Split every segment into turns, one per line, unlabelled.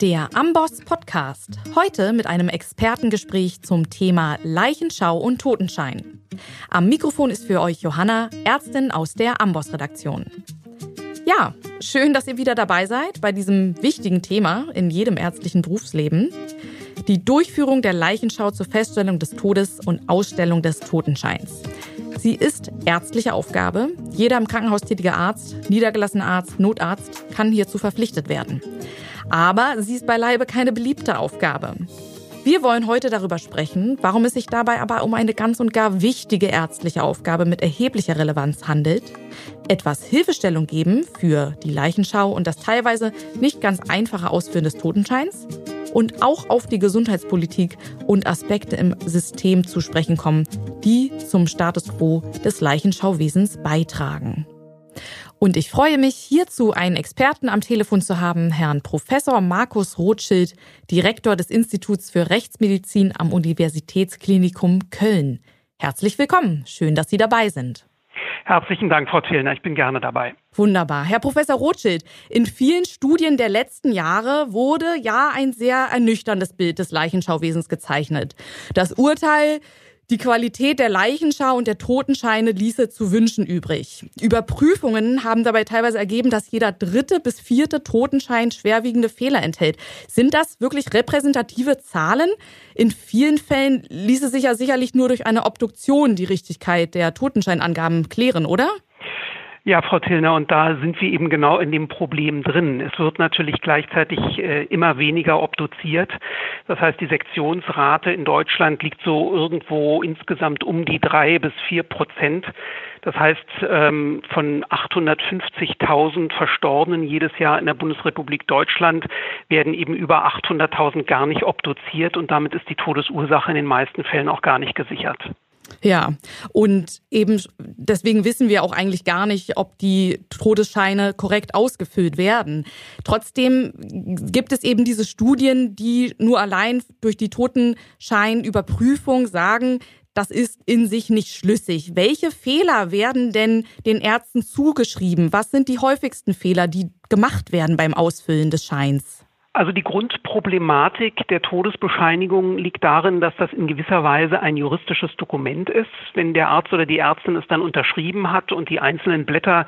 Der Amboss Podcast. Heute mit einem Expertengespräch zum Thema Leichenschau und Totenschein. Am Mikrofon ist für euch Johanna, Ärztin aus der Amboss Redaktion. Ja, schön, dass ihr wieder dabei seid bei diesem wichtigen Thema in jedem ärztlichen Berufsleben. Die Durchführung der Leichenschau zur Feststellung des Todes und Ausstellung des Totenscheins. Sie ist ärztliche Aufgabe. Jeder im Krankenhaus tätige Arzt, niedergelassener Arzt, Notarzt kann hierzu verpflichtet werden. Aber sie ist beileibe keine beliebte Aufgabe. Wir wollen heute darüber sprechen, warum es sich dabei aber um eine ganz und gar wichtige ärztliche Aufgabe mit erheblicher Relevanz handelt, etwas Hilfestellung geben für die Leichenschau und das teilweise nicht ganz einfache Ausführen des Totenscheins und auch auf die Gesundheitspolitik und Aspekte im System zu sprechen kommen, die zum Status quo des Leichenschauwesens beitragen. Und ich freue mich, hierzu einen Experten am Telefon zu haben, Herrn Professor Markus Rothschild, Direktor des Instituts für Rechtsmedizin am Universitätsklinikum Köln. Herzlich willkommen. Schön, dass Sie dabei sind.
Herzlichen Dank, Frau Zillner. Ich bin gerne dabei.
Wunderbar. Herr Professor Rothschild, in vielen Studien der letzten Jahre wurde ja ein sehr ernüchterndes Bild des Leichenschauwesens gezeichnet. Das Urteil die Qualität der Leichenschau und der Totenscheine ließe zu wünschen übrig. Überprüfungen haben dabei teilweise ergeben, dass jeder dritte bis vierte Totenschein schwerwiegende Fehler enthält. Sind das wirklich repräsentative Zahlen? In vielen Fällen ließe sich ja sicherlich nur durch eine Obduktion die Richtigkeit der Totenscheinangaben klären, oder?
Ja, Frau Tillner, und da sind wir eben genau in dem Problem drin. Es wird natürlich gleichzeitig äh, immer weniger obduziert. Das heißt, die Sektionsrate in Deutschland liegt so irgendwo insgesamt um die drei bis vier Prozent. Das heißt, ähm, von 850.000 Verstorbenen jedes Jahr in der Bundesrepublik Deutschland werden eben über 800.000 gar nicht obduziert und damit ist die Todesursache in den meisten Fällen auch gar nicht gesichert.
Ja, und eben deswegen wissen wir auch eigentlich gar nicht, ob die Todesscheine korrekt ausgefüllt werden. Trotzdem gibt es eben diese Studien, die nur allein durch die Totenscheinüberprüfung sagen, das ist in sich nicht schlüssig. Welche Fehler werden denn den Ärzten zugeschrieben? Was sind die häufigsten Fehler, die gemacht werden beim Ausfüllen des Scheins?
Also die Grundproblematik der Todesbescheinigung liegt darin, dass das in gewisser Weise ein juristisches Dokument ist. Wenn der Arzt oder die Ärztin es dann unterschrieben hat und die einzelnen Blätter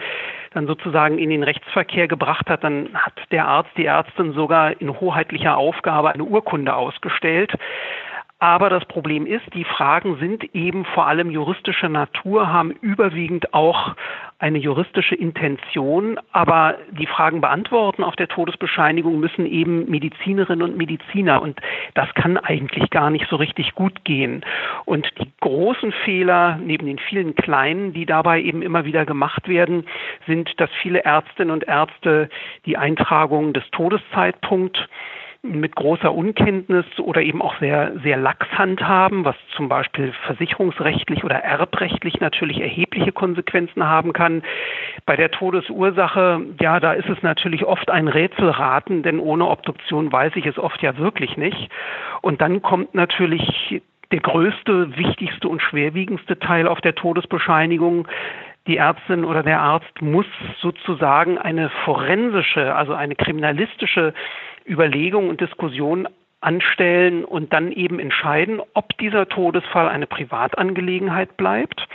dann sozusagen in den Rechtsverkehr gebracht hat, dann hat der Arzt, die Ärztin sogar in hoheitlicher Aufgabe eine Urkunde ausgestellt. Aber das Problem ist, die Fragen sind eben vor allem juristischer Natur, haben überwiegend auch eine juristische Intention. Aber die Fragen beantworten auf der Todesbescheinigung müssen eben Medizinerinnen und Mediziner. Und das kann eigentlich gar nicht so richtig gut gehen. Und die großen Fehler, neben den vielen kleinen, die dabei eben immer wieder gemacht werden, sind, dass viele Ärztinnen und Ärzte die Eintragung des Todeszeitpunkts mit großer Unkenntnis oder eben auch sehr, sehr lax handhaben, was zum Beispiel versicherungsrechtlich oder erbrechtlich natürlich erhebliche Konsequenzen haben kann. Bei der Todesursache, ja, da ist es natürlich oft ein Rätselraten, denn ohne Obduktion weiß ich es oft ja wirklich nicht. Und dann kommt natürlich der größte, wichtigste und schwerwiegendste Teil auf der Todesbescheinigung, die Ärztin oder der Arzt muss sozusagen eine forensische, also eine kriminalistische Überlegung und Diskussion anstellen und dann eben entscheiden, ob dieser Todesfall eine Privatangelegenheit bleibt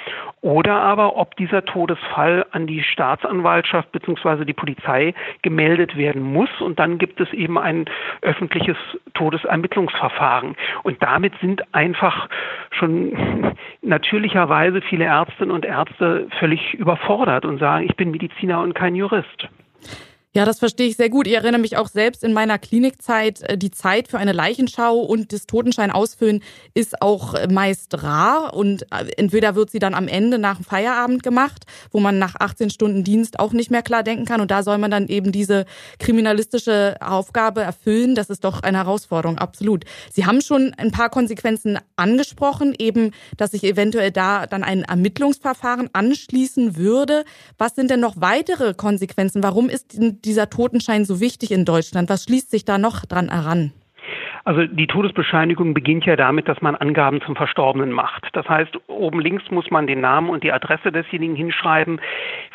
oder aber ob dieser Todesfall an die Staatsanwaltschaft bzw. die Polizei gemeldet werden muss und dann gibt es eben ein öffentliches Todesermittlungsverfahren und damit sind einfach schon natürlicherweise viele Ärztinnen und Ärzte völlig überfordert und sagen, ich bin Mediziner und kein Jurist.
Ja, das verstehe ich sehr gut. Ich erinnere mich auch selbst in meiner Klinikzeit, äh, die Zeit für eine Leichenschau und das Totenschein ausfüllen ist auch äh, meist rar und äh, entweder wird sie dann am Ende nach dem Feierabend gemacht, wo man nach 18 Stunden Dienst auch nicht mehr klar denken kann und da soll man dann eben diese kriminalistische Aufgabe erfüllen. Das ist doch eine Herausforderung, absolut. Sie haben schon ein paar Konsequenzen angesprochen, eben, dass sich eventuell da dann ein Ermittlungsverfahren anschließen würde. Was sind denn noch weitere Konsequenzen? Warum ist dieser Totenschein so wichtig in Deutschland? Was schließt sich da noch dran heran?
Also die Todesbescheinigung beginnt ja damit, dass man Angaben zum Verstorbenen macht. Das heißt, oben links muss man den Namen und die Adresse desjenigen hinschreiben.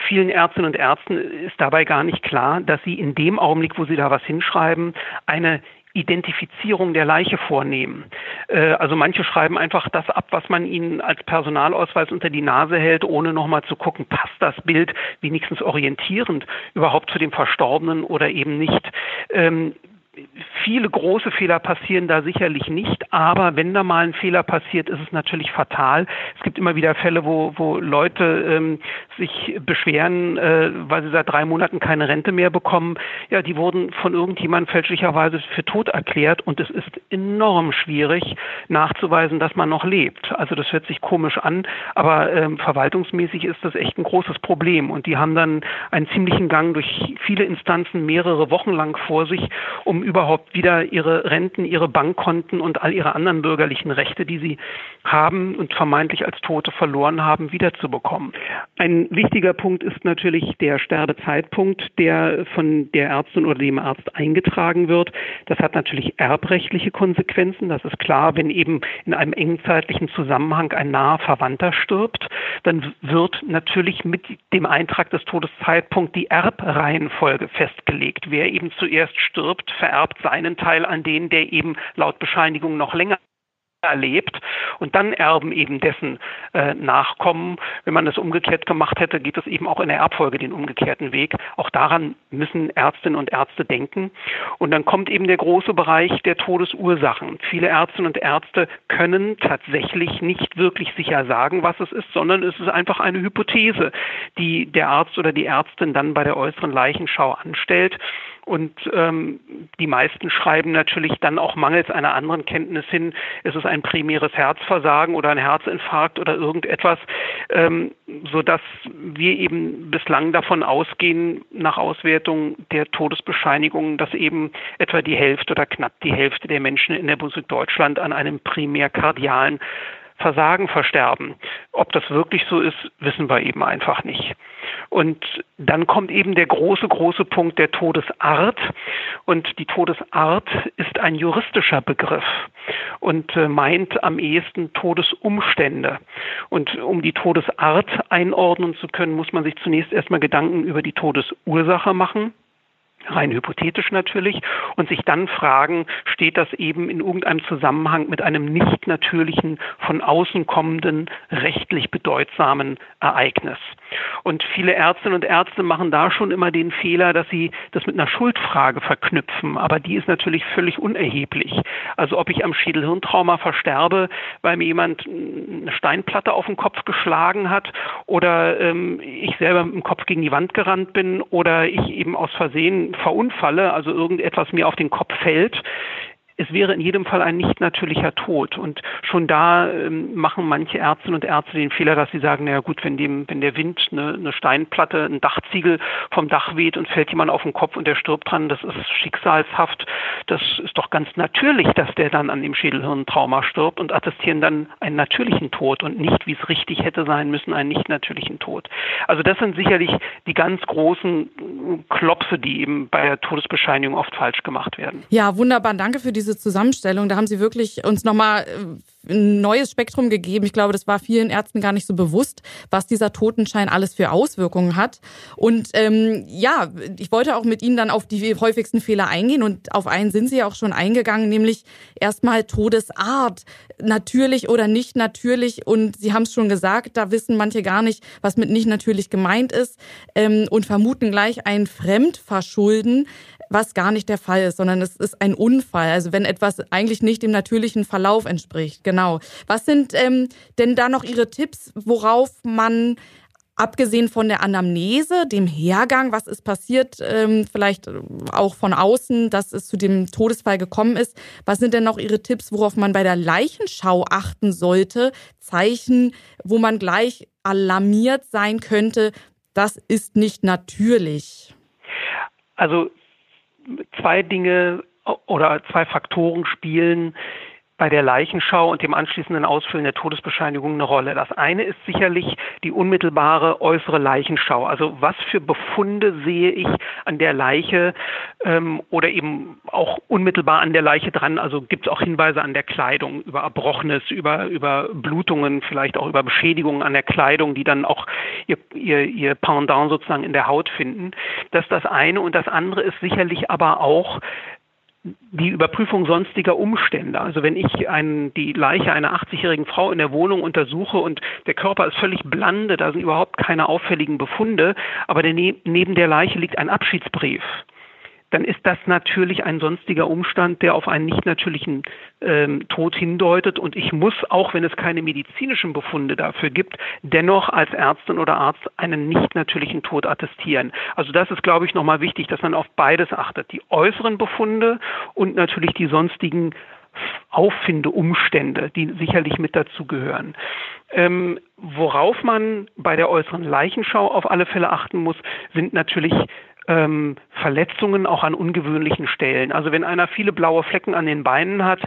Vielen Ärztinnen und Ärzten ist dabei gar nicht klar, dass sie in dem Augenblick, wo sie da was hinschreiben, eine Identifizierung der Leiche vornehmen. Äh, also manche schreiben einfach das ab, was man ihnen als Personalausweis unter die Nase hält, ohne nochmal zu gucken, passt das Bild wenigstens orientierend überhaupt zu dem Verstorbenen oder eben nicht. Viele große Fehler passieren da sicherlich nicht, aber wenn da mal ein Fehler passiert, ist es natürlich fatal. Es gibt immer wieder Fälle, wo, wo Leute ähm, sich beschweren, äh, weil sie seit drei Monaten keine Rente mehr bekommen. Ja, die wurden von irgendjemandem fälschlicherweise für tot erklärt und es ist enorm schwierig nachzuweisen, dass man noch lebt. Also das hört sich komisch an, aber ähm, verwaltungsmäßig ist das echt ein großes Problem und die haben dann einen ziemlichen Gang durch viele Instanzen mehrere Wochen lang vor sich, um überhaupt wieder ihre Renten, ihre Bankkonten und all ihre anderen bürgerlichen Rechte, die sie haben und vermeintlich als Tote verloren haben, wiederzubekommen. Ein wichtiger Punkt ist natürlich der Sterbezeitpunkt, der von der Ärztin oder dem Arzt eingetragen wird. Das hat natürlich erbrechtliche Konsequenzen. Das ist klar, wenn eben in einem engen zeitlichen Zusammenhang ein naher Verwandter stirbt, dann wird natürlich mit dem Eintrag des Todeszeitpunkts die Erbreihenfolge festgelegt. Wer eben zuerst stirbt, vererbt seinen Teil an den, der eben laut Bescheinigung noch länger erlebt und dann erben eben dessen äh, Nachkommen. Wenn man das umgekehrt gemacht hätte, geht es eben auch in der Erbfolge den umgekehrten Weg. Auch daran müssen Ärztinnen und Ärzte denken. Und dann kommt eben der große Bereich der Todesursachen. Viele Ärztinnen und Ärzte können tatsächlich nicht wirklich sicher sagen, was es ist, sondern es ist einfach eine Hypothese, die der Arzt oder die Ärztin dann bei der äußeren Leichenschau anstellt. Und ähm, die meisten schreiben natürlich dann auch mangels einer anderen Kenntnis hin, es ist ein primäres Herzversagen oder ein Herzinfarkt oder irgendetwas, ähm, sodass wir eben bislang davon ausgehen, nach Auswertung der Todesbescheinigungen, dass eben etwa die Hälfte oder knapp die Hälfte der Menschen in der Bundesrepublik Deutschland an einem primär kardialen Versagen versterben. Ob das wirklich so ist, wissen wir eben einfach nicht. Und dann kommt eben der große, große Punkt der Todesart. Und die Todesart ist ein juristischer Begriff und äh, meint am ehesten Todesumstände. Und um die Todesart einordnen zu können, muss man sich zunächst erstmal Gedanken über die Todesursache machen rein hypothetisch natürlich, und sich dann fragen, steht das eben in irgendeinem Zusammenhang mit einem nicht natürlichen, von außen kommenden, rechtlich bedeutsamen Ereignis. Und viele Ärztinnen und Ärzte machen da schon immer den Fehler, dass sie das mit einer Schuldfrage verknüpfen, aber die ist natürlich völlig unerheblich. Also ob ich am Schädelhirntrauma versterbe, weil mir jemand eine Steinplatte auf den Kopf geschlagen hat oder ähm, ich selber mit dem Kopf gegen die Wand gerannt bin oder ich eben aus Versehen verunfalle, also irgendetwas mir auf den Kopf fällt, es wäre in jedem Fall ein nicht natürlicher Tod. Und schon da ähm, machen manche Ärztinnen und Ärzte den Fehler, dass sie sagen, naja gut, wenn, dem, wenn der Wind eine, eine Steinplatte, ein Dachziegel vom Dach weht und fällt jemand auf den Kopf und der stirbt dran, das ist schicksalshaft. Das ist doch ganz natürlich, dass der dann an dem Schädelhirntrauma stirbt und attestieren dann einen natürlichen Tod und nicht, wie es richtig hätte sein müssen, einen nicht natürlichen Tod. Also das sind sicherlich die ganz großen Klopse, die eben bei der Todesbescheinigung oft falsch gemacht werden.
Ja, wunderbar. Danke für diese Zusammenstellung. Da haben Sie wirklich uns nochmal äh, ein neues Spektrum gegeben. Ich glaube, das war vielen Ärzten gar nicht so bewusst, was dieser Totenschein alles für Auswirkungen hat. Und ähm, ja, ich wollte auch mit Ihnen dann auf die häufigsten Fehler eingehen und auf einen sind Sie auch schon eingegangen, nämlich erstmal Todesart, natürlich oder nicht natürlich. Und Sie haben es schon gesagt, da wissen manche gar nicht, was mit nicht natürlich gemeint ist ähm, und vermuten gleich ein Fremdverschulden was gar nicht der Fall ist, sondern es ist ein Unfall. Also wenn etwas eigentlich nicht dem natürlichen Verlauf entspricht. Genau. Was sind ähm, denn da noch Ihre Tipps, worauf man abgesehen von der Anamnese, dem Hergang, was ist passiert, ähm, vielleicht auch von außen, dass es zu dem Todesfall gekommen ist. Was sind denn noch Ihre Tipps, worauf man bei der Leichenschau achten sollte? Zeichen, wo man gleich alarmiert sein könnte, das ist nicht natürlich.
Also zwei Dinge oder zwei Faktoren spielen bei der Leichenschau und dem anschließenden Ausfüllen der Todesbescheinigung eine Rolle. Das eine ist sicherlich die unmittelbare äußere Leichenschau. Also was für Befunde sehe ich an der Leiche ähm, oder eben auch unmittelbar an der Leiche dran. Also gibt es auch Hinweise an der Kleidung über Erbrochenes, über, über Blutungen, vielleicht auch über Beschädigungen an der Kleidung, die dann auch ihr, ihr, ihr Pendant sozusagen in der Haut finden. Das ist das eine. Und das andere ist sicherlich aber auch die Überprüfung sonstiger Umstände. Also wenn ich ein, die Leiche einer 80-jährigen Frau in der Wohnung untersuche und der Körper ist völlig blande, da sind überhaupt keine auffälligen Befunde, aber der, neben der Leiche liegt ein Abschiedsbrief dann ist das natürlich ein sonstiger Umstand, der auf einen nicht natürlichen ähm, Tod hindeutet. Und ich muss, auch wenn es keine medizinischen Befunde dafür gibt, dennoch als Ärztin oder Arzt einen nicht natürlichen Tod attestieren. Also das ist, glaube ich, nochmal wichtig, dass man auf beides achtet. Die äußeren Befunde und natürlich die sonstigen Auffindeumstände, die sicherlich mit dazugehören. Ähm, worauf man bei der äußeren Leichenschau auf alle Fälle achten muss, sind natürlich ähm, Verletzungen auch an ungewöhnlichen Stellen. Also wenn einer viele blaue Flecken an den Beinen hat,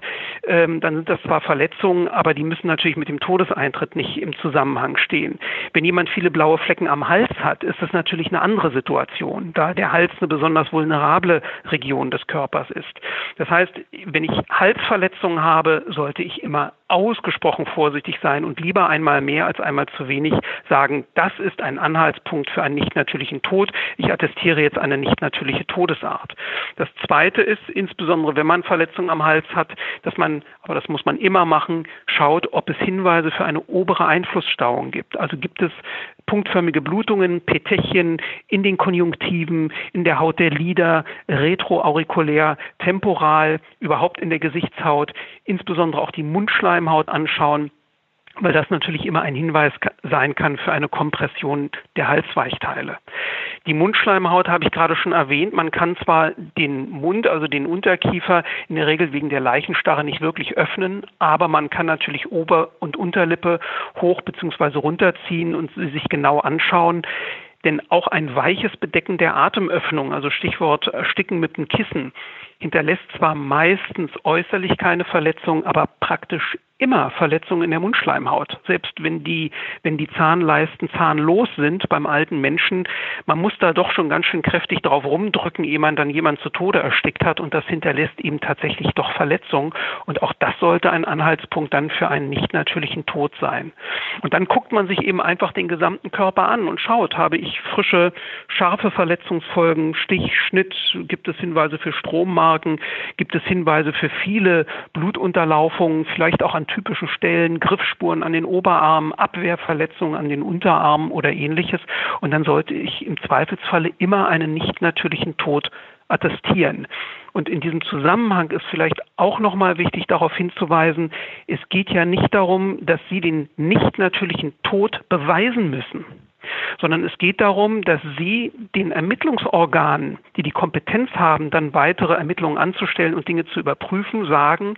ähm, dann sind das zwar Verletzungen, aber die müssen natürlich mit dem Todeseintritt nicht im Zusammenhang stehen. Wenn jemand viele blaue Flecken am Hals hat, ist das natürlich eine andere Situation, da der Hals eine besonders vulnerable Region des Körpers ist. Das heißt, wenn ich Halsverletzungen habe, sollte ich immer ausgesprochen vorsichtig sein und lieber einmal mehr als einmal zu wenig sagen, das ist ein Anhaltspunkt für einen nicht natürlichen Tod. Ich attestiere jetzt eine nicht natürliche Todesart. Das zweite ist, insbesondere wenn man Verletzungen am Hals hat, dass man, aber das muss man immer machen, schaut, ob es Hinweise für eine obere Einflussstauung gibt. Also gibt es punktförmige Blutungen, Petechien in den Konjunktiven, in der Haut der Lider, retroaurikulär, temporal, überhaupt in der Gesichtshaut, insbesondere auch die Mundschleimhaut anschauen weil das natürlich immer ein Hinweis sein kann für eine Kompression der Halsweichteile. Die Mundschleimhaut habe ich gerade schon erwähnt. Man kann zwar den Mund, also den Unterkiefer, in der Regel wegen der Leichenstarre nicht wirklich öffnen, aber man kann natürlich Ober- und Unterlippe hoch bzw. runterziehen und sie sich genau anschauen. Denn auch ein weiches Bedecken der Atemöffnung, also Stichwort Ersticken mit einem Kissen, hinterlässt zwar meistens äußerlich keine Verletzung, aber praktisch immer Verletzungen in der Mundschleimhaut. Selbst wenn die, wenn die Zahnleisten zahnlos sind beim alten Menschen, man muss da doch schon ganz schön kräftig drauf rumdrücken, ehe man dann jemand zu Tode erstickt hat und das hinterlässt ihm tatsächlich doch Verletzungen. Und auch das sollte ein Anhaltspunkt dann für einen nicht natürlichen Tod sein. Und dann guckt man sich eben einfach den gesamten Körper an und schaut, habe ich frische, scharfe Verletzungsfolgen, Stich, Schnitt, gibt es Hinweise für Strommarken, gibt es Hinweise für viele Blutunterlaufungen, vielleicht auch an typischen Stellen, Griffspuren an den Oberarmen, Abwehrverletzungen an den Unterarmen oder ähnliches. Und dann sollte ich im Zweifelsfalle immer einen nicht natürlichen Tod attestieren. Und in diesem Zusammenhang ist vielleicht auch nochmal wichtig darauf hinzuweisen, es geht ja nicht darum, dass Sie den nicht natürlichen Tod beweisen müssen sondern es geht darum, dass Sie den Ermittlungsorganen, die die Kompetenz haben, dann weitere Ermittlungen anzustellen und Dinge zu überprüfen, sagen,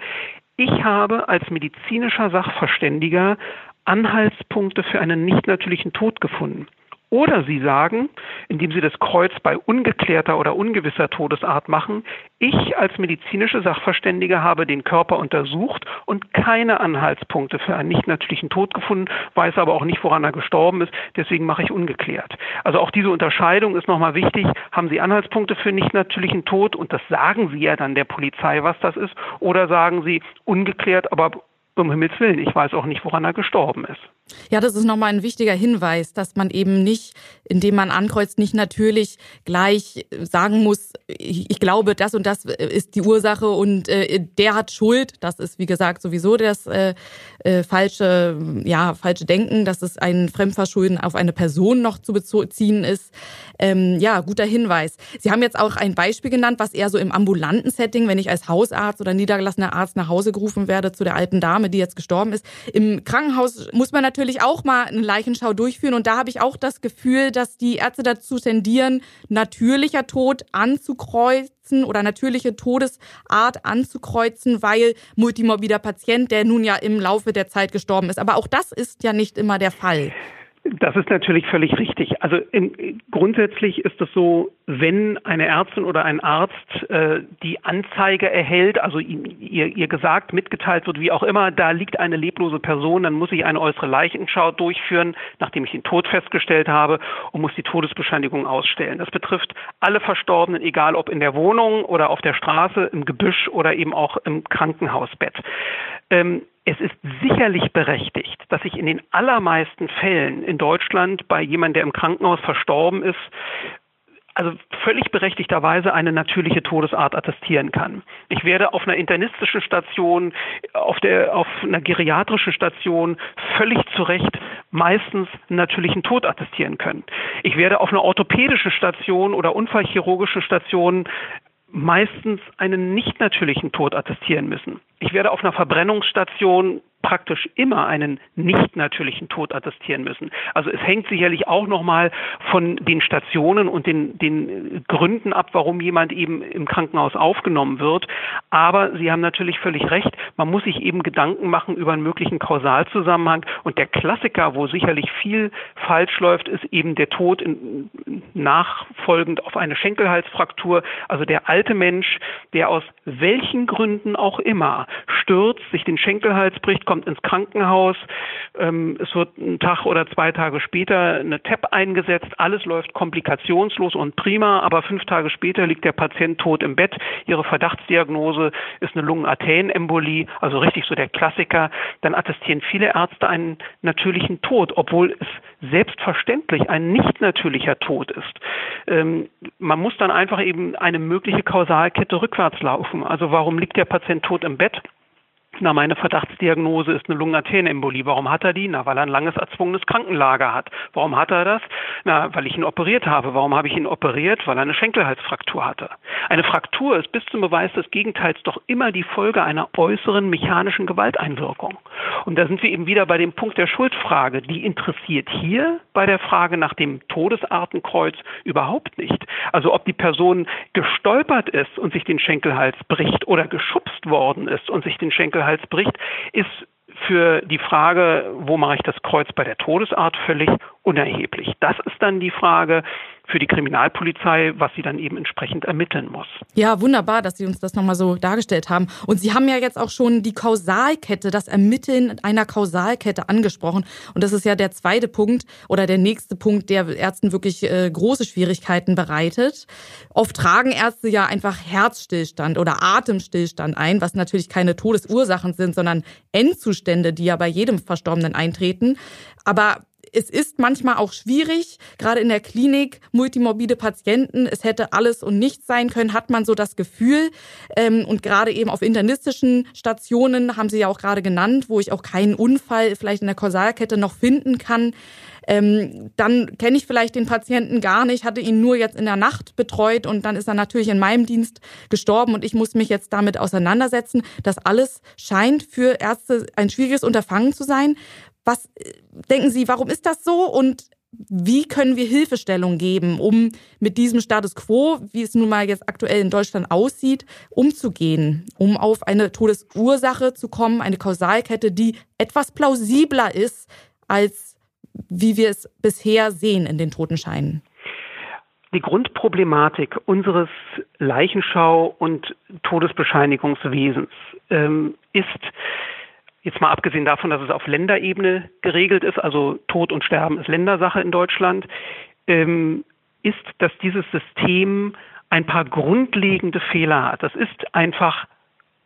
ich habe als medizinischer Sachverständiger Anhaltspunkte für einen nicht natürlichen Tod gefunden. Oder Sie sagen, indem Sie das Kreuz bei ungeklärter oder ungewisser Todesart machen, ich als medizinische Sachverständige habe den Körper untersucht und keine Anhaltspunkte für einen nicht natürlichen Tod gefunden, weiß aber auch nicht, woran er gestorben ist, deswegen mache ich ungeklärt. Also auch diese Unterscheidung ist nochmal wichtig. Haben Sie Anhaltspunkte für nicht natürlichen Tod und das sagen Sie ja dann der Polizei, was das ist, oder sagen Sie ungeklärt, aber um Himmels Willen, ich weiß auch nicht, woran er gestorben ist.
Ja, das ist nochmal ein wichtiger Hinweis, dass man eben nicht, indem man ankreuzt, nicht natürlich gleich sagen muss, ich, glaube, das und das ist die Ursache und äh, der hat Schuld. Das ist, wie gesagt, sowieso das äh, äh, falsche, ja, falsche Denken, dass es ein Fremdverschulden auf eine Person noch zu beziehen ist. Ähm, ja, guter Hinweis. Sie haben jetzt auch ein Beispiel genannt, was eher so im ambulanten Setting, wenn ich als Hausarzt oder niedergelassener Arzt nach Hause gerufen werde zu der alten Dame, die jetzt gestorben ist. Im Krankenhaus muss man natürlich auch mal eine Leichenschau durchführen und da habe ich auch das Gefühl, dass die Ärzte dazu tendieren, natürlicher Tod anzukreuzen oder natürliche Todesart anzukreuzen, weil multimorbider Patient, der nun ja im Laufe der Zeit gestorben ist. Aber auch das ist ja nicht immer der Fall.
Das ist natürlich völlig richtig. Also in, grundsätzlich ist es so, wenn eine Ärztin oder ein Arzt äh, die Anzeige erhält, also ihr, ihr gesagt, mitgeteilt wird, wie auch immer, da liegt eine leblose Person, dann muss ich eine äußere Leichenschau durchführen, nachdem ich den Tod festgestellt habe und muss die Todesbescheinigung ausstellen. Das betrifft alle Verstorbenen, egal ob in der Wohnung oder auf der Straße, im Gebüsch oder eben auch im Krankenhausbett. Ähm, es ist sicherlich berechtigt, dass ich in den allermeisten Fällen in Deutschland bei jemandem, der im Krankenhaus verstorben ist, also völlig berechtigterweise eine natürliche Todesart attestieren kann. Ich werde auf einer internistischen Station, auf, der, auf einer geriatrischen Station völlig zu Recht meistens einen natürlichen Tod attestieren können. Ich werde auf einer orthopädischen Station oder unfallchirurgischen Station meistens einen nicht natürlichen Tod attestieren müssen. Ich werde auf einer Verbrennungsstation praktisch immer einen nicht natürlichen Tod attestieren müssen. Also es hängt sicherlich auch nochmal von den Stationen und den, den Gründen ab, warum jemand eben im Krankenhaus aufgenommen wird. Aber Sie haben natürlich völlig recht, man muss sich eben Gedanken machen über einen möglichen Kausalzusammenhang. Und der Klassiker, wo sicherlich viel falsch läuft, ist eben der Tod in, nachfolgend auf eine Schenkelhalsfraktur. Also der alte Mensch, der aus welchen Gründen auch immer stürzt, sich den Schenkelhals bricht, kommt ins Krankenhaus. Ähm, es wird einen Tag oder zwei Tage später eine TEP eingesetzt. Alles läuft komplikationslos und prima, aber fünf Tage später liegt der Patient tot im Bett. Ihre Verdachtsdiagnose ist eine Lungenarterienembolie, also richtig so der Klassiker. Dann attestieren viele Ärzte einen natürlichen Tod, obwohl es selbstverständlich ein nicht natürlicher Tod ist. Ähm, man muss dann einfach eben eine mögliche Kausalkette rückwärts laufen. Also warum liegt der Patient tot im Bett? Na, meine Verdachtsdiagnose ist eine Lungenarterienembolie. Warum hat er die? Na, weil er ein langes erzwungenes Krankenlager hat. Warum hat er das? Na, weil ich ihn operiert habe. Warum habe ich ihn operiert? Weil er eine Schenkelhalsfraktur hatte. Eine Fraktur ist bis zum Beweis des Gegenteils doch immer die Folge einer äußeren mechanischen Gewalteinwirkung. Und da sind wir eben wieder bei dem Punkt der Schuldfrage. Die interessiert hier bei der Frage nach dem Todesartenkreuz überhaupt nicht. Also ob die Person gestolpert ist und sich den Schenkelhals bricht oder geschubst worden ist und sich den Schenkelhals Hals bricht, ist für die Frage, wo mache ich das Kreuz bei der Todesart, völlig unerheblich. Das ist dann die Frage, für die Kriminalpolizei, was sie dann eben entsprechend ermitteln muss.
Ja, wunderbar, dass Sie uns das nochmal so dargestellt haben. Und Sie haben ja jetzt auch schon die Kausalkette, das Ermitteln einer Kausalkette angesprochen. Und das ist ja der zweite Punkt oder der nächste Punkt, der Ärzten wirklich äh, große Schwierigkeiten bereitet. Oft tragen Ärzte ja einfach Herzstillstand oder Atemstillstand ein, was natürlich keine Todesursachen sind, sondern Endzustände, die ja bei jedem Verstorbenen eintreten. Aber es ist manchmal auch schwierig, gerade in der Klinik, multimorbide Patienten, es hätte alles und nichts sein können, hat man so das Gefühl. Ähm, und gerade eben auf internistischen Stationen, haben Sie ja auch gerade genannt, wo ich auch keinen Unfall vielleicht in der Kausalkette noch finden kann. Ähm, dann kenne ich vielleicht den Patienten gar nicht, hatte ihn nur jetzt in der Nacht betreut und dann ist er natürlich in meinem Dienst gestorben und ich muss mich jetzt damit auseinandersetzen. Das alles scheint für Ärzte ein schwieriges Unterfangen zu sein. Was denken Sie, warum ist das so und wie können wir Hilfestellung geben, um mit diesem Status quo, wie es nun mal jetzt aktuell in Deutschland aussieht, umzugehen, um auf eine Todesursache zu kommen, eine Kausalkette, die etwas plausibler ist, als wie wir es bisher sehen in den Totenscheinen?
Die Grundproblematik unseres Leichenschau- und Todesbescheinigungswesens ähm, ist, Jetzt mal abgesehen davon, dass es auf Länderebene geregelt ist, also Tod und Sterben ist Ländersache in Deutschland, ähm, ist, dass dieses System ein paar grundlegende Fehler hat. Das ist einfach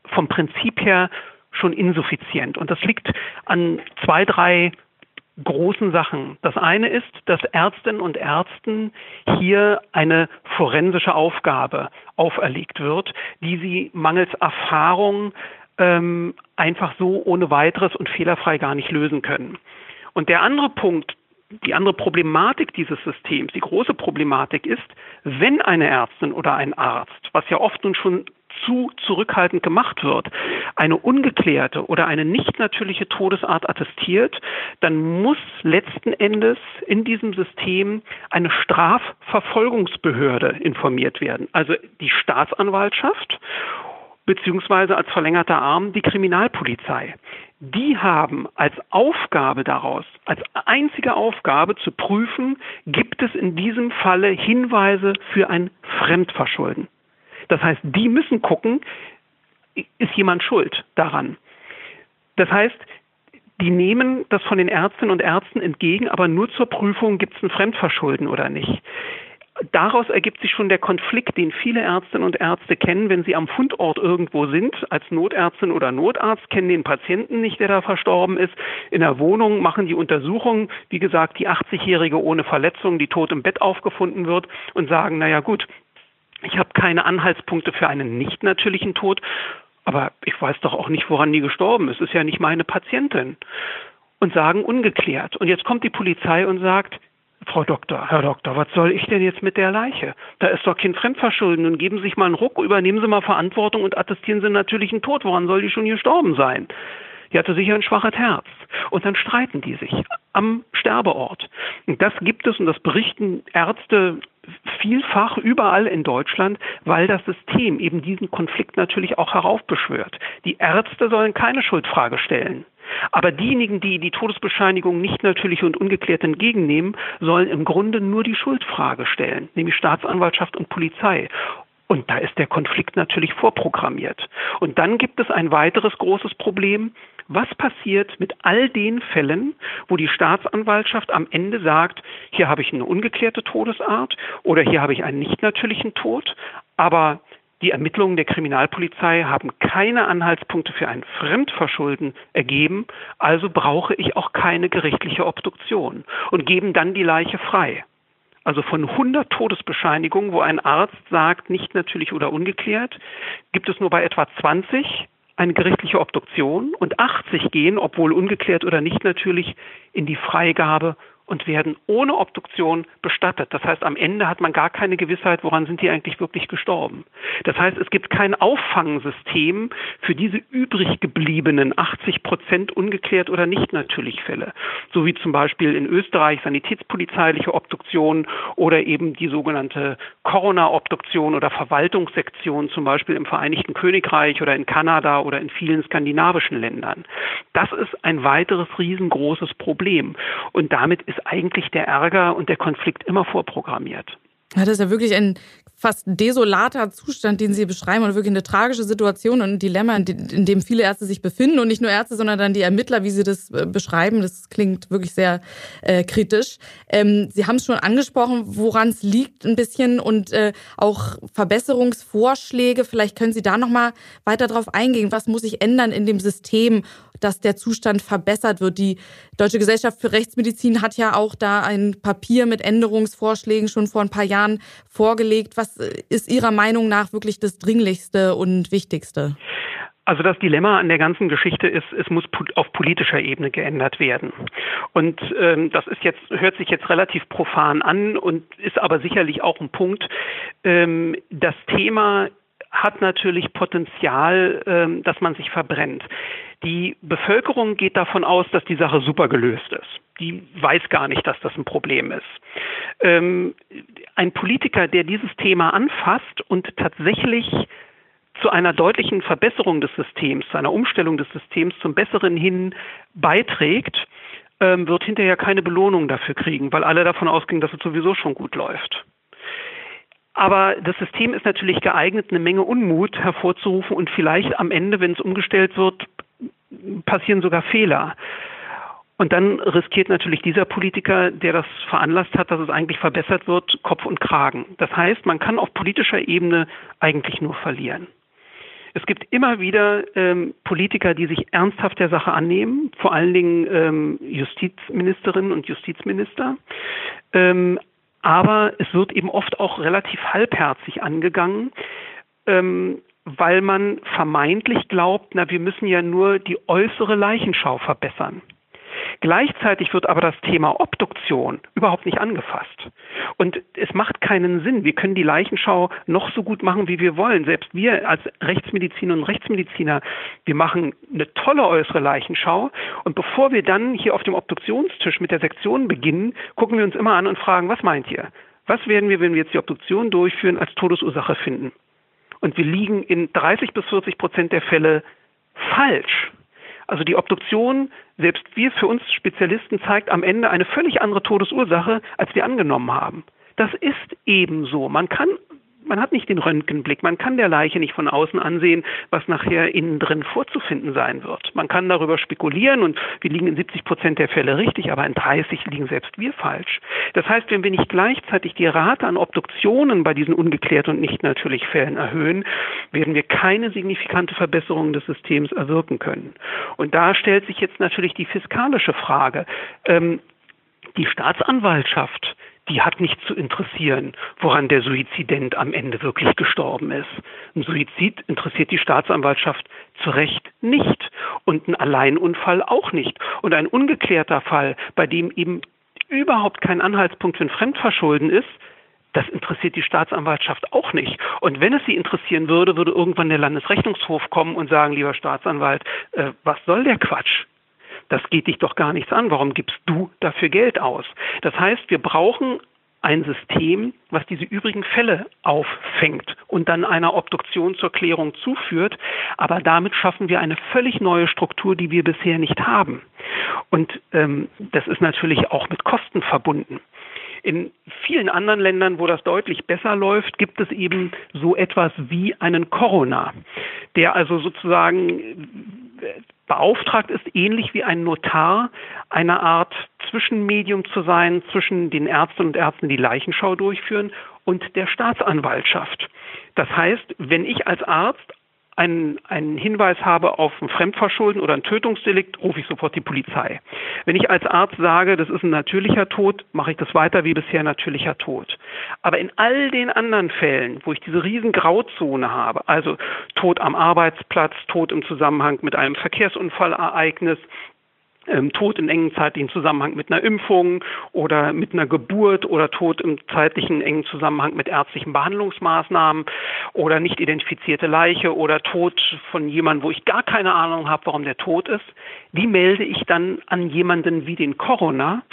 vom Prinzip her schon insuffizient. Und das liegt an zwei, drei großen Sachen. Das eine ist, dass Ärztinnen und Ärzten hier eine forensische Aufgabe auferlegt wird, die sie mangels Erfahrung ähm, einfach so ohne weiteres und fehlerfrei gar nicht lösen können. Und der andere Punkt, die andere Problematik dieses Systems, die große Problematik ist, wenn eine Ärztin oder ein Arzt, was ja oft nun schon zu zurückhaltend gemacht wird, eine ungeklärte oder eine nicht natürliche Todesart attestiert, dann muss letzten Endes in diesem System eine Strafverfolgungsbehörde informiert werden, also die Staatsanwaltschaft beziehungsweise als verlängerter Arm die Kriminalpolizei. die haben als Aufgabe daraus, als einzige Aufgabe zu prüfen, gibt es in diesem Falle Hinweise für ein Fremdverschulden. Das heißt, die müssen gucken, ist jemand schuld daran. Das heißt, die nehmen das von den Ärztinnen und Ärzten entgegen, aber nur zur Prüfung, gibt es ein Fremdverschulden oder nicht. Daraus ergibt sich schon der Konflikt, den viele Ärztinnen und Ärzte kennen, wenn sie am Fundort irgendwo sind, als Notärztin oder Notarzt, kennen den Patienten nicht, der da verstorben ist. In der Wohnung machen die Untersuchung, wie gesagt, die 80-Jährige ohne Verletzung, die tot im Bett aufgefunden wird und sagen, naja gut, ich habe keine Anhaltspunkte für einen nicht natürlichen Tod, aber ich weiß doch auch nicht, woran die gestorben ist. Es ist ja nicht meine Patientin. Und sagen ungeklärt. Und jetzt kommt die Polizei und sagt, Frau Doktor, Herr Doktor, was soll ich denn jetzt mit der Leiche? Da ist doch kein Fremdverschulden. Nun geben Sie sich mal einen Ruck, übernehmen Sie mal Verantwortung und attestieren Sie natürlich einen Tod. Woran soll die schon gestorben sein? Die hatte sicher ein schwaches Herz. Und dann streiten die sich am Sterbeort. Und das gibt es und das berichten Ärzte vielfach überall in Deutschland, weil das System eben diesen Konflikt natürlich auch heraufbeschwört. Die Ärzte sollen keine Schuldfrage stellen. Aber diejenigen, die die Todesbescheinigung nicht natürlich und ungeklärt entgegennehmen, sollen im Grunde nur die Schuldfrage stellen, nämlich Staatsanwaltschaft und Polizei. Und da ist der Konflikt natürlich vorprogrammiert. Und dann gibt es ein weiteres großes Problem. Was passiert mit all den Fällen, wo die Staatsanwaltschaft am Ende sagt, hier habe ich eine ungeklärte Todesart oder hier habe ich einen nicht natürlichen Tod, aber die Ermittlungen der Kriminalpolizei haben keine Anhaltspunkte für ein Fremdverschulden ergeben, also brauche ich auch keine gerichtliche Obduktion und geben dann die Leiche frei. Also von 100 Todesbescheinigungen, wo ein Arzt sagt, nicht natürlich oder ungeklärt, gibt es nur bei etwa 20 eine gerichtliche Obduktion und 80 gehen, obwohl ungeklärt oder nicht natürlich, in die Freigabe und werden ohne Obduktion bestattet. Das heißt, am Ende hat man gar keine Gewissheit, woran sind die eigentlich wirklich gestorben. Das heißt, es gibt kein Auffangsystem für diese übrig gebliebenen 80 Prozent ungeklärt oder nicht natürlich Fälle. So wie zum Beispiel in Österreich sanitätspolizeiliche Obduktion oder eben die sogenannte Corona-Obduktion oder Verwaltungssektion zum Beispiel im Vereinigten Königreich oder in Kanada oder in vielen skandinavischen Ländern. Das ist ein weiteres riesengroßes Problem. Und damit ist eigentlich der Ärger und der Konflikt immer vorprogrammiert.
Ja, das ist ja wirklich ein fast desolater Zustand, den Sie beschreiben und wirklich eine tragische Situation und ein Dilemma, in dem viele Ärzte sich befinden und nicht nur Ärzte, sondern dann die Ermittler, wie Sie das äh, beschreiben. Das klingt wirklich sehr äh, kritisch. Ähm, Sie haben es schon angesprochen, woran es liegt ein bisschen und äh, auch Verbesserungsvorschläge. Vielleicht können Sie da noch mal weiter drauf eingehen. Was muss sich ändern in dem System, dass der Zustand verbessert wird? Die Deutsche Gesellschaft für Rechtsmedizin hat ja auch da ein Papier mit Änderungsvorschlägen schon vor ein paar Jahren vorgelegt. Was ist Ihrer Meinung nach wirklich das Dringlichste und Wichtigste?
Also das Dilemma an der ganzen Geschichte ist, es muss auf politischer Ebene geändert werden. Und ähm, das ist jetzt hört sich jetzt relativ profan an und ist aber sicherlich auch ein Punkt. Ähm, das Thema hat natürlich Potenzial, ähm, dass man sich verbrennt. Die Bevölkerung geht davon aus, dass die Sache super gelöst ist. Die weiß gar nicht, dass das ein Problem ist. Ähm, ein Politiker, der dieses Thema anfasst und tatsächlich zu einer deutlichen Verbesserung des Systems, zu einer Umstellung des Systems zum Besseren hin beiträgt, ähm, wird hinterher keine Belohnung dafür kriegen, weil alle davon ausgehen, dass es sowieso schon gut läuft. Aber das System ist natürlich geeignet, eine Menge Unmut hervorzurufen und vielleicht am Ende, wenn es umgestellt wird, passieren sogar Fehler. Und dann riskiert natürlich dieser Politiker, der das veranlasst hat, dass es eigentlich verbessert wird, Kopf und Kragen. Das heißt, man kann auf politischer Ebene eigentlich nur verlieren. Es gibt immer wieder ähm, Politiker, die sich ernsthaft der Sache annehmen, vor allen Dingen ähm, Justizministerinnen und Justizminister. Ähm, aber es wird eben oft auch relativ halbherzig angegangen. Ähm, weil man vermeintlich glaubt, na, wir müssen ja nur die äußere Leichenschau verbessern. Gleichzeitig wird aber das Thema Obduktion überhaupt nicht angefasst. Und es macht keinen Sinn. Wir können die Leichenschau noch so gut machen, wie wir wollen. Selbst wir als Rechtsmediziner und Rechtsmediziner, wir machen eine tolle äußere Leichenschau. Und bevor wir dann hier auf dem Obduktionstisch mit der Sektion beginnen, gucken wir uns immer an und fragen, was meint ihr? Was werden wir, wenn wir jetzt die Obduktion durchführen, als Todesursache finden? Und wir liegen in 30 bis 40 Prozent der Fälle falsch. Also die Obduktion, selbst wir für uns Spezialisten, zeigt am Ende eine völlig andere Todesursache, als wir angenommen haben. Das ist eben so. Man kann man hat nicht den Röntgenblick, man kann der Leiche nicht von außen ansehen, was nachher innen drin vorzufinden sein wird. Man kann darüber spekulieren und wir liegen in 70 Prozent der Fälle richtig, aber in 30 liegen selbst wir falsch. Das heißt, wenn wir nicht gleichzeitig die Rate an Obduktionen bei diesen ungeklärten und nicht natürlich Fällen erhöhen, werden wir keine signifikante Verbesserung des Systems erwirken können. Und da stellt sich jetzt natürlich die fiskalische Frage. Ähm, die Staatsanwaltschaft die hat nicht zu interessieren, woran der Suizident am Ende wirklich gestorben ist. Ein Suizid interessiert die Staatsanwaltschaft zu Recht nicht und ein Alleinunfall auch nicht. Und ein ungeklärter Fall, bei dem eben überhaupt kein Anhaltspunkt für ein Fremdverschulden ist, das interessiert die Staatsanwaltschaft auch nicht. Und wenn es sie interessieren würde, würde irgendwann der Landesrechnungshof kommen und sagen, lieber Staatsanwalt, äh, was soll der Quatsch? Das geht dich doch gar nichts an. Warum gibst du dafür Geld aus? Das heißt, wir brauchen ein System, was diese übrigen Fälle auffängt und dann einer Obduktion zur Klärung zuführt. Aber damit schaffen wir eine völlig neue Struktur, die wir bisher nicht haben. Und ähm, das ist natürlich auch mit Kosten verbunden. In vielen anderen Ländern, wo das deutlich besser läuft, gibt es eben so etwas wie einen Coroner, der also sozusagen beauftragt ist, ähnlich wie ein Notar, eine Art Zwischenmedium zu sein zwischen den Ärzten und Ärzten, die Leichenschau durchführen, und der Staatsanwaltschaft. Das heißt, wenn ich als Arzt einen, einen Hinweis habe auf ein Fremdverschulden oder ein Tötungsdelikt, rufe ich sofort die Polizei. Wenn ich als Arzt sage, das ist ein natürlicher Tod, mache ich das weiter wie bisher natürlicher Tod. Aber in all den anderen Fällen, wo ich diese riesen Grauzone habe, also Tod am Arbeitsplatz, Tod im Zusammenhang mit einem Verkehrsunfallereignis, ähm, Tod in engen zeitlichen Zusammenhang mit einer Impfung oder mit einer Geburt oder Tod im zeitlichen engen Zusammenhang mit ärztlichen Behandlungsmaßnahmen oder nicht identifizierte Leiche oder Tod von jemandem, wo ich gar keine Ahnung habe, warum der tot ist, die melde ich dann an jemanden wie den Coroner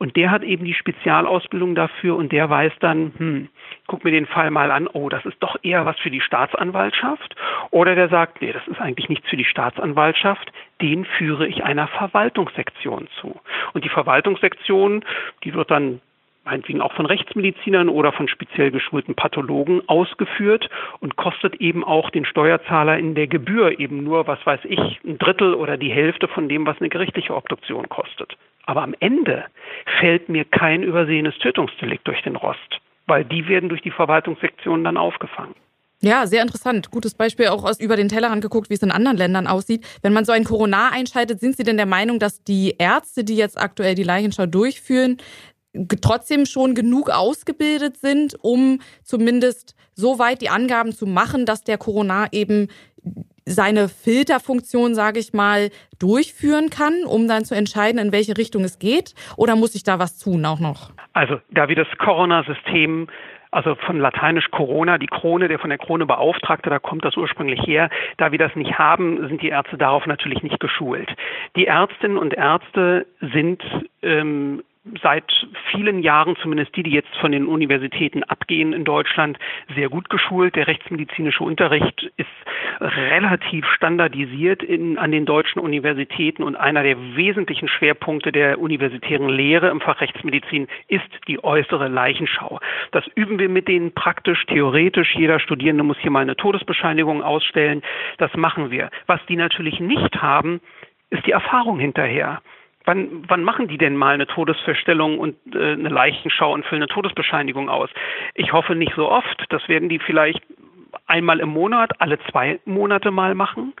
und der hat eben die Spezialausbildung dafür und der weiß dann, hm, guck mir den Fall mal an, oh, das ist doch eher was für die Staatsanwaltschaft oder der sagt, nee, das ist eigentlich nichts für die Staatsanwaltschaft, den führe ich einer Verwaltungssektion zu. Und die Verwaltungssektion, die wird dann meinetwegen auch von Rechtsmedizinern oder von speziell geschulten Pathologen ausgeführt und kostet eben auch den Steuerzahler in der Gebühr eben nur, was weiß ich, ein Drittel oder die Hälfte von dem, was eine gerichtliche Obduktion kostet. Aber am Ende fällt mir kein übersehenes Tötungsdelikt durch den Rost, weil die werden durch die Verwaltungssektion dann aufgefangen.
Ja, sehr interessant. Gutes Beispiel auch aus über den Tellerrand geguckt, wie es in anderen Ländern aussieht. Wenn man so einen Corona einschaltet, sind Sie denn der Meinung, dass die Ärzte, die jetzt aktuell die Leichenschau durchführen, trotzdem schon genug ausgebildet sind, um zumindest so weit die Angaben zu machen, dass der Corona eben seine Filterfunktion, sage ich mal, durchführen kann, um dann zu entscheiden, in welche Richtung es geht? Oder muss ich da was tun auch noch?
Also, da wir das Corona-System also von lateinisch Corona, die Krone, der von der Krone Beauftragte, da kommt das ursprünglich her. Da wir das nicht haben, sind die Ärzte darauf natürlich nicht geschult. Die Ärztinnen und Ärzte sind ähm, seit vielen Jahren, zumindest die, die jetzt von den Universitäten abgehen in Deutschland, sehr gut geschult. Der rechtsmedizinische Unterricht ist relativ standardisiert in, an den deutschen Universitäten und einer der wesentlichen Schwerpunkte der universitären Lehre im Fach Rechtsmedizin ist die äußere Leichenschau. Das üben wir mit denen praktisch, theoretisch. Jeder Studierende muss hier mal eine Todesbescheinigung ausstellen. Das machen wir. Was die natürlich nicht haben, ist die Erfahrung hinterher. Wann, wann machen die denn mal eine Todesfeststellung und äh, eine Leichenschau und füllen eine Todesbescheinigung aus? Ich hoffe nicht so oft. Das werden die vielleicht einmal im Monat, alle zwei Monate mal machen.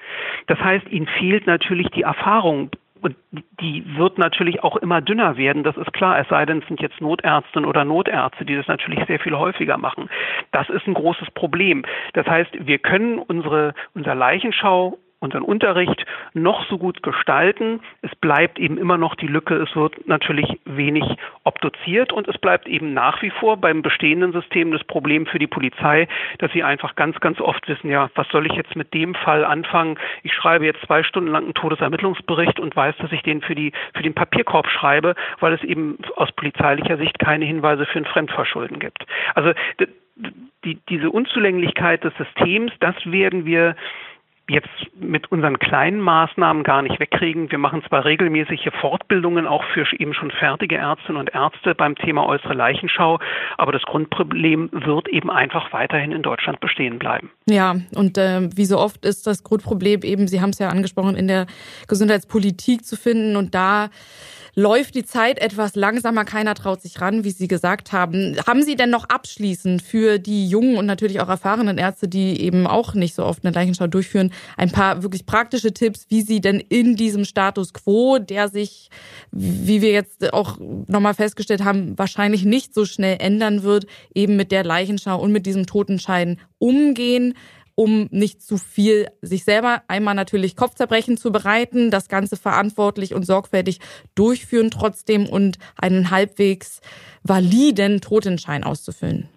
Das heißt, ihnen fehlt natürlich die Erfahrung. Und die wird natürlich auch immer dünner werden, das ist klar, es sei denn, es sind jetzt Notärztinnen oder Notärzte, die das natürlich sehr viel häufiger machen. Das ist ein großes Problem. Das heißt, wir können unsere, unser Leichenschau unseren Unterricht noch so gut gestalten. Es bleibt eben immer noch die Lücke, es wird natürlich wenig obduziert und es bleibt eben nach wie vor beim bestehenden System das Problem für die Polizei, dass sie einfach ganz, ganz oft wissen, ja, was soll ich jetzt mit dem Fall anfangen? Ich schreibe jetzt zwei Stunden lang einen Todesermittlungsbericht und weiß, dass ich den für, die, für den Papierkorb schreibe, weil es eben aus polizeilicher Sicht keine Hinweise für ein Fremdverschulden gibt. Also die, diese Unzulänglichkeit des Systems, das werden wir jetzt mit unseren kleinen Maßnahmen gar nicht wegkriegen. Wir machen zwar regelmäßige Fortbildungen auch für eben schon fertige Ärztinnen und Ärzte beim Thema äußere Leichenschau, aber das Grundproblem wird eben einfach weiterhin in Deutschland bestehen bleiben.
Ja, und äh, wie so oft ist das Grundproblem eben, Sie haben es ja angesprochen, in der Gesundheitspolitik zu finden und da läuft die Zeit etwas langsamer, keiner traut sich ran, wie Sie gesagt haben. Haben Sie denn noch abschließend für die jungen und natürlich auch erfahrenen Ärzte, die eben auch nicht so oft eine Leichenschau durchführen, ein paar wirklich praktische Tipps, wie sie denn in diesem Status quo, der sich, wie wir jetzt auch nochmal festgestellt haben, wahrscheinlich nicht so schnell ändern wird, eben mit der Leichenschau und mit diesem Totenschein umgehen? Um nicht zu viel sich selber einmal natürlich Kopfzerbrechen zu bereiten, das Ganze verantwortlich und sorgfältig durchführen trotzdem und einen halbwegs validen Totenschein auszufüllen?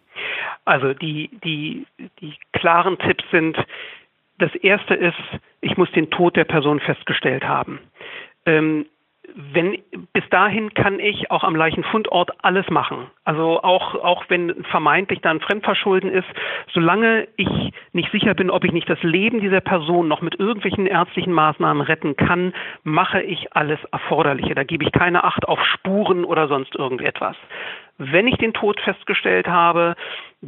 Also die, die, die klaren Tipps sind, das erste ist, ich muss den Tod der Person festgestellt haben. Ähm, wenn bis dahin kann ich auch am Leichenfundort alles machen. Also auch auch wenn vermeintlich dann Fremdverschulden ist, solange ich nicht sicher bin, ob ich nicht das Leben dieser Person noch mit irgendwelchen ärztlichen Maßnahmen retten kann, mache ich alles Erforderliche. Da gebe ich keine Acht auf Spuren oder sonst irgendetwas. Wenn ich den Tod festgestellt habe,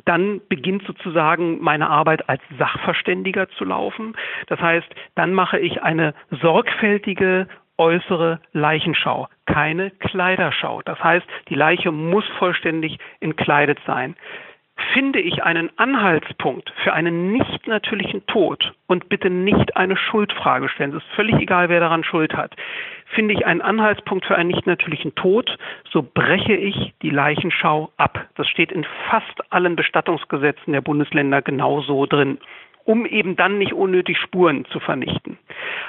dann beginnt sozusagen meine Arbeit als Sachverständiger zu laufen. Das heißt, dann mache ich eine sorgfältige äußere Leichenschau, keine Kleiderschau. Das heißt, die Leiche muss vollständig entkleidet sein. Finde ich einen Anhaltspunkt für einen nicht natürlichen Tod und bitte nicht eine Schuldfrage stellen, es ist völlig egal, wer daran Schuld hat. Finde ich einen Anhaltspunkt für einen nicht natürlichen Tod, so breche ich die Leichenschau ab. Das steht in fast allen Bestattungsgesetzen der Bundesländer genauso drin um eben dann nicht unnötig Spuren zu vernichten.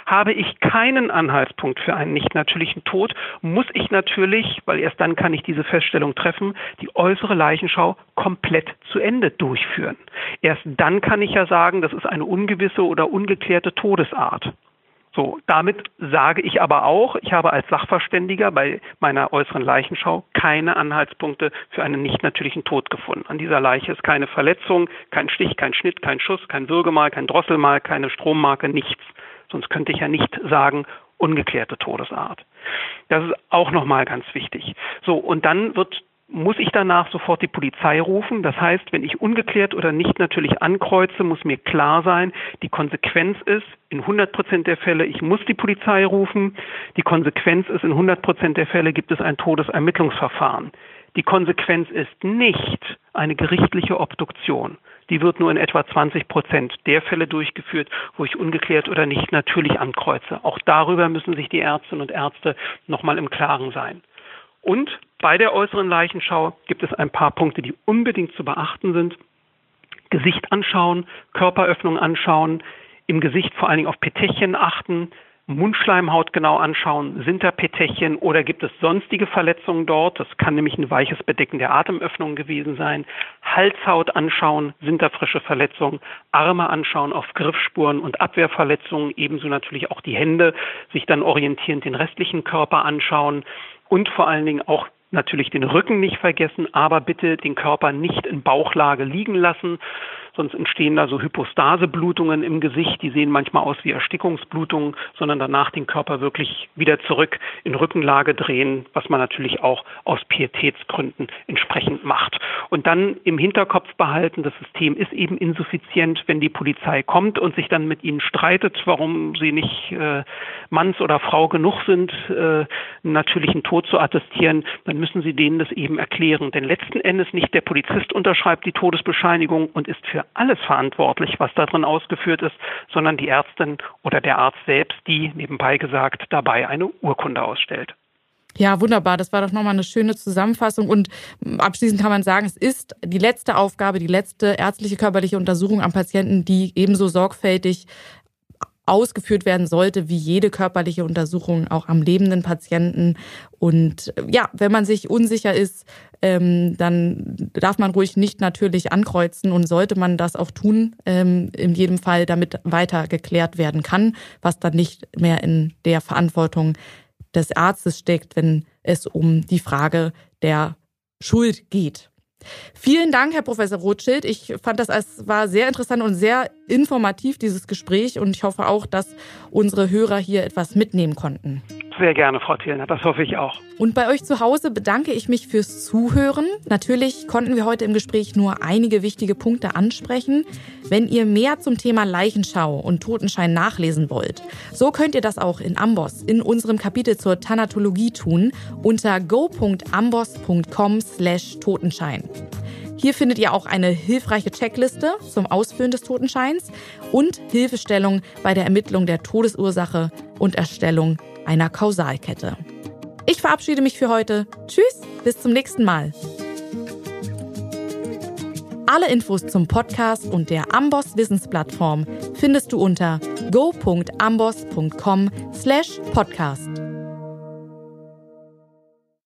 Habe ich keinen Anhaltspunkt für einen nicht natürlichen Tod, muss ich natürlich, weil erst dann kann ich diese Feststellung treffen, die äußere Leichenschau komplett zu Ende durchführen. Erst dann kann ich ja sagen, das ist eine ungewisse oder ungeklärte Todesart. So, damit sage ich aber auch, ich habe als Sachverständiger bei meiner äußeren Leichenschau keine Anhaltspunkte für einen nicht natürlichen Tod gefunden. An dieser Leiche ist keine Verletzung, kein Stich, kein Schnitt, kein Schuss, kein Würgemal, kein Drosselmal, keine Strommarke, nichts. Sonst könnte ich ja nicht sagen, ungeklärte Todesart. Das ist auch nochmal ganz wichtig. So, und dann wird muss ich danach sofort die Polizei rufen. Das heißt, wenn ich ungeklärt oder nicht natürlich ankreuze, muss mir klar sein, die Konsequenz ist, in 100 Prozent der Fälle, ich muss die Polizei rufen. Die Konsequenz ist, in 100 Prozent der Fälle gibt es ein Todesermittlungsverfahren. Die Konsequenz ist nicht eine gerichtliche Obduktion. Die wird nur in etwa 20 Prozent der Fälle durchgeführt, wo ich ungeklärt oder nicht natürlich ankreuze. Auch darüber müssen sich die Ärztinnen und Ärzte nochmal im Klaren sein. Und bei der äußeren Leichenschau gibt es ein paar Punkte, die unbedingt zu beachten sind. Gesicht anschauen, Körperöffnung anschauen, im Gesicht vor allen Dingen auf Petechien achten, Mundschleimhaut genau anschauen, sind da Petechien oder gibt es sonstige Verletzungen dort? Das kann nämlich ein weiches Bedecken der Atemöffnung gewesen sein. Halshaut anschauen, sind da frische Verletzungen, Arme anschauen auf Griffspuren und Abwehrverletzungen, ebenso natürlich auch die Hände, sich dann orientierend den restlichen Körper anschauen und vor allen Dingen auch natürlich den Rücken nicht vergessen, aber bitte den Körper nicht in Bauchlage liegen lassen, sonst entstehen da so Hypostaseblutungen im Gesicht, die sehen manchmal aus wie Erstickungsblutungen, sondern danach den Körper wirklich wieder zurück in Rückenlage drehen, was man natürlich auch aus Pietätsgründen entsprechend macht. Und dann im Hinterkopf behalten, das System ist eben insuffizient, wenn die Polizei kommt und sich dann mit ihnen streitet, warum sie nicht äh, Manns oder Frau genug sind, äh, einen natürlichen Tod zu attestieren, dann müssen sie denen das eben erklären. Denn letzten Endes nicht der Polizist unterschreibt die Todesbescheinigung und ist für alles verantwortlich, was da drin ausgeführt ist, sondern die Ärztin oder der Arzt selbst, die nebenbei gesagt dabei eine Urkunde ausstellt.
Ja, wunderbar. Das war doch nochmal eine schöne Zusammenfassung. Und abschließend kann man sagen, es ist die letzte Aufgabe, die letzte ärztliche körperliche Untersuchung am Patienten, die ebenso sorgfältig ausgeführt werden sollte, wie jede körperliche Untersuchung auch am lebenden Patienten. Und ja, wenn man sich unsicher ist, ähm, dann darf man ruhig nicht natürlich ankreuzen und sollte man das auch tun, ähm, in jedem Fall, damit weiter geklärt werden kann, was dann nicht mehr in der Verantwortung des Arztes steckt, wenn es um die Frage der Schuld geht. Vielen Dank, Herr Professor Rothschild. Ich fand das als war sehr interessant und sehr informativ, dieses Gespräch. Und ich hoffe auch, dass unsere Hörer hier etwas mitnehmen konnten.
Sehr gerne, Frau Thielner, das hoffe ich auch.
Und bei euch zu Hause bedanke ich mich fürs Zuhören. Natürlich konnten wir heute im Gespräch nur einige wichtige Punkte ansprechen. Wenn ihr mehr zum Thema Leichenschau und Totenschein nachlesen wollt, so könnt ihr das auch in Amboss in unserem Kapitel zur Thanatologie tun unter go.amboss.com slash Totenschein. Hier findet ihr auch eine hilfreiche Checkliste zum Ausfüllen des Totenscheins und Hilfestellung bei der Ermittlung der Todesursache und Erstellung einer Kausalkette. Ich verabschiede mich für heute. Tschüss, bis zum nächsten Mal. Alle Infos zum Podcast und der Amboss Wissensplattform findest du unter go.amboss.com/podcast.